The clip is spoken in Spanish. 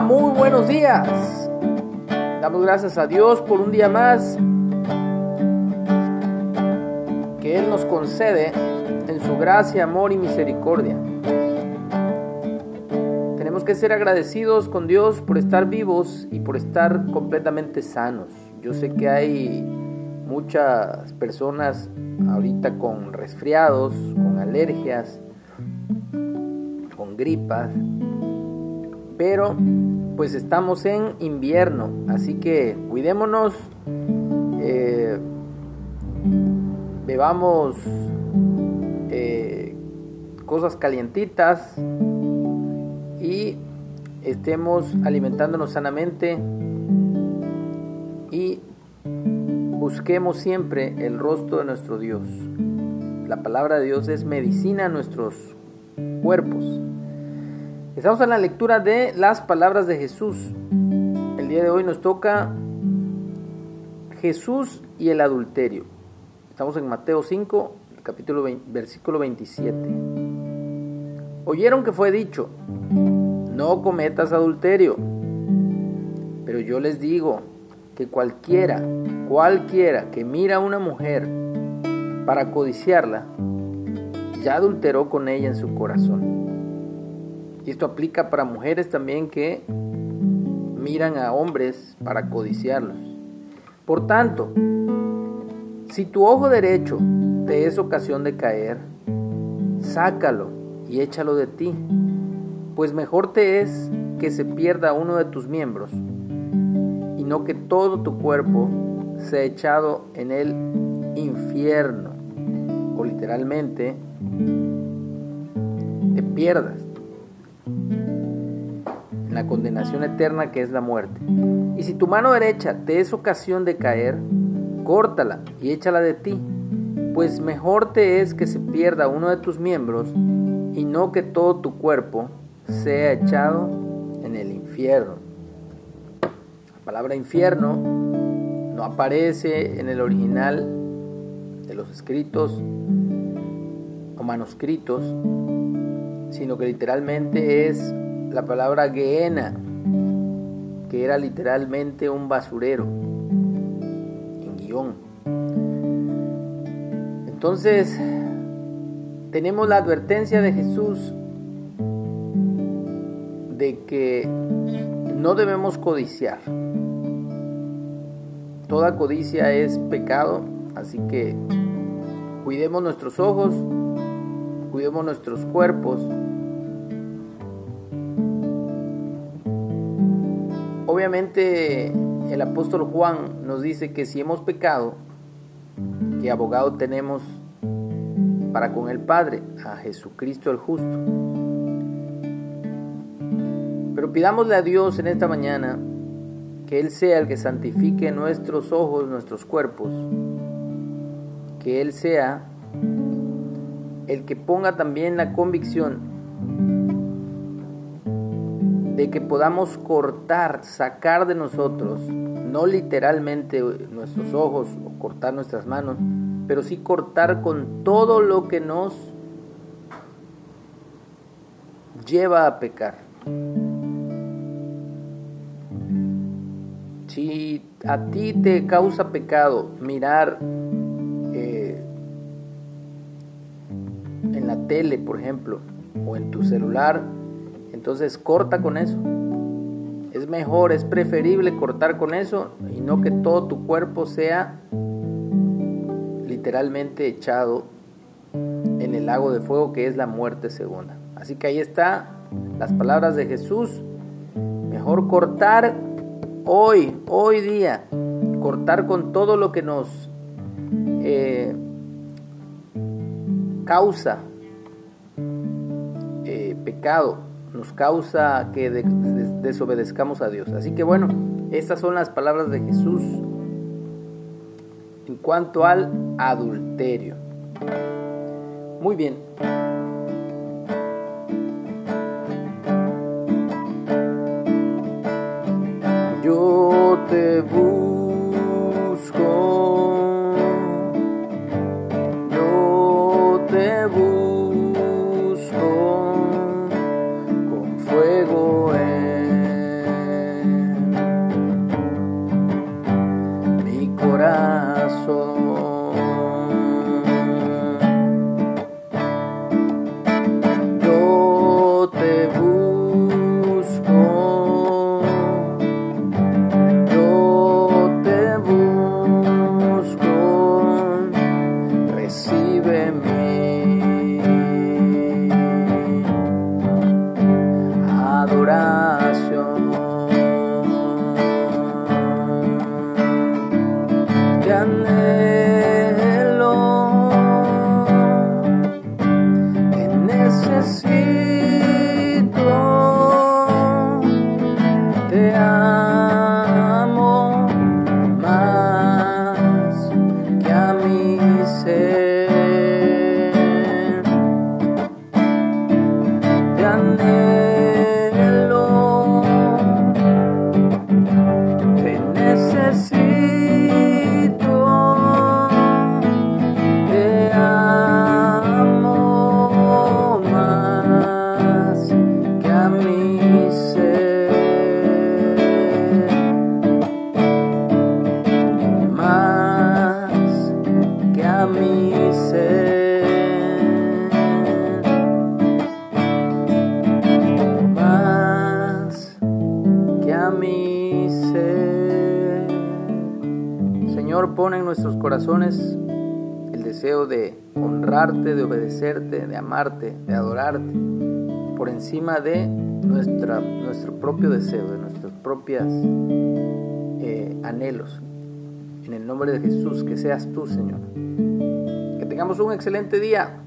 muy buenos días. Damos gracias a Dios por un día más que Él nos concede en su gracia, amor y misericordia. Tenemos que ser agradecidos con Dios por estar vivos y por estar completamente sanos. Yo sé que hay muchas personas ahorita con resfriados, con alergias, con gripas, pero pues estamos en invierno, así que cuidémonos, eh, bebamos eh, cosas calientitas y estemos alimentándonos sanamente y busquemos siempre el rostro de nuestro Dios. La palabra de Dios es medicina a nuestros cuerpos. Estamos en la lectura de las palabras de Jesús. El día de hoy nos toca Jesús y el adulterio. Estamos en Mateo 5, capítulo versículo 27. Oyeron que fue dicho, no cometas adulterio. Pero yo les digo que cualquiera, cualquiera que mira a una mujer para codiciarla, ya adulteró con ella en su corazón. Y esto aplica para mujeres también que miran a hombres para codiciarlos. Por tanto, si tu ojo derecho te es ocasión de caer, sácalo y échalo de ti, pues mejor te es que se pierda uno de tus miembros y no que todo tu cuerpo sea echado en el infierno o literalmente te pierdas la condenación eterna que es la muerte. Y si tu mano derecha te es ocasión de caer, córtala y échala de ti, pues mejor te es que se pierda uno de tus miembros y no que todo tu cuerpo sea echado en el infierno. La palabra infierno no aparece en el original de los escritos o manuscritos, sino que literalmente es la palabra Gehenna, que era literalmente un basurero, en guion. Entonces, tenemos la advertencia de Jesús de que no debemos codiciar. Toda codicia es pecado, así que cuidemos nuestros ojos, cuidemos nuestros cuerpos. Obviamente el apóstol Juan nos dice que si hemos pecado, que abogado tenemos para con el Padre, a Jesucristo el justo. Pero pidámosle a Dios en esta mañana que Él sea el que santifique nuestros ojos, nuestros cuerpos, que Él sea el que ponga también la convicción de que podamos cortar, sacar de nosotros, no literalmente nuestros ojos o cortar nuestras manos, pero sí cortar con todo lo que nos lleva a pecar. Si a ti te causa pecado mirar eh, en la tele, por ejemplo, o en tu celular, entonces corta con eso. Es mejor, es preferible cortar con eso y no que todo tu cuerpo sea literalmente echado en el lago de fuego que es la muerte segunda. Así que ahí está las palabras de Jesús. Mejor cortar hoy, hoy día, cortar con todo lo que nos eh, causa eh, pecado nos causa que desobedezcamos a Dios. Así que bueno, estas son las palabras de Jesús en cuanto al adulterio. Muy bien. Yo te rain. Señor, pone en nuestros corazones el deseo de honrarte, de obedecerte, de amarte, de adorarte, por encima de nuestra, nuestro propio deseo, de nuestros propios eh, anhelos. En el nombre de Jesús, que seas tú, Señor. Que tengamos un excelente día.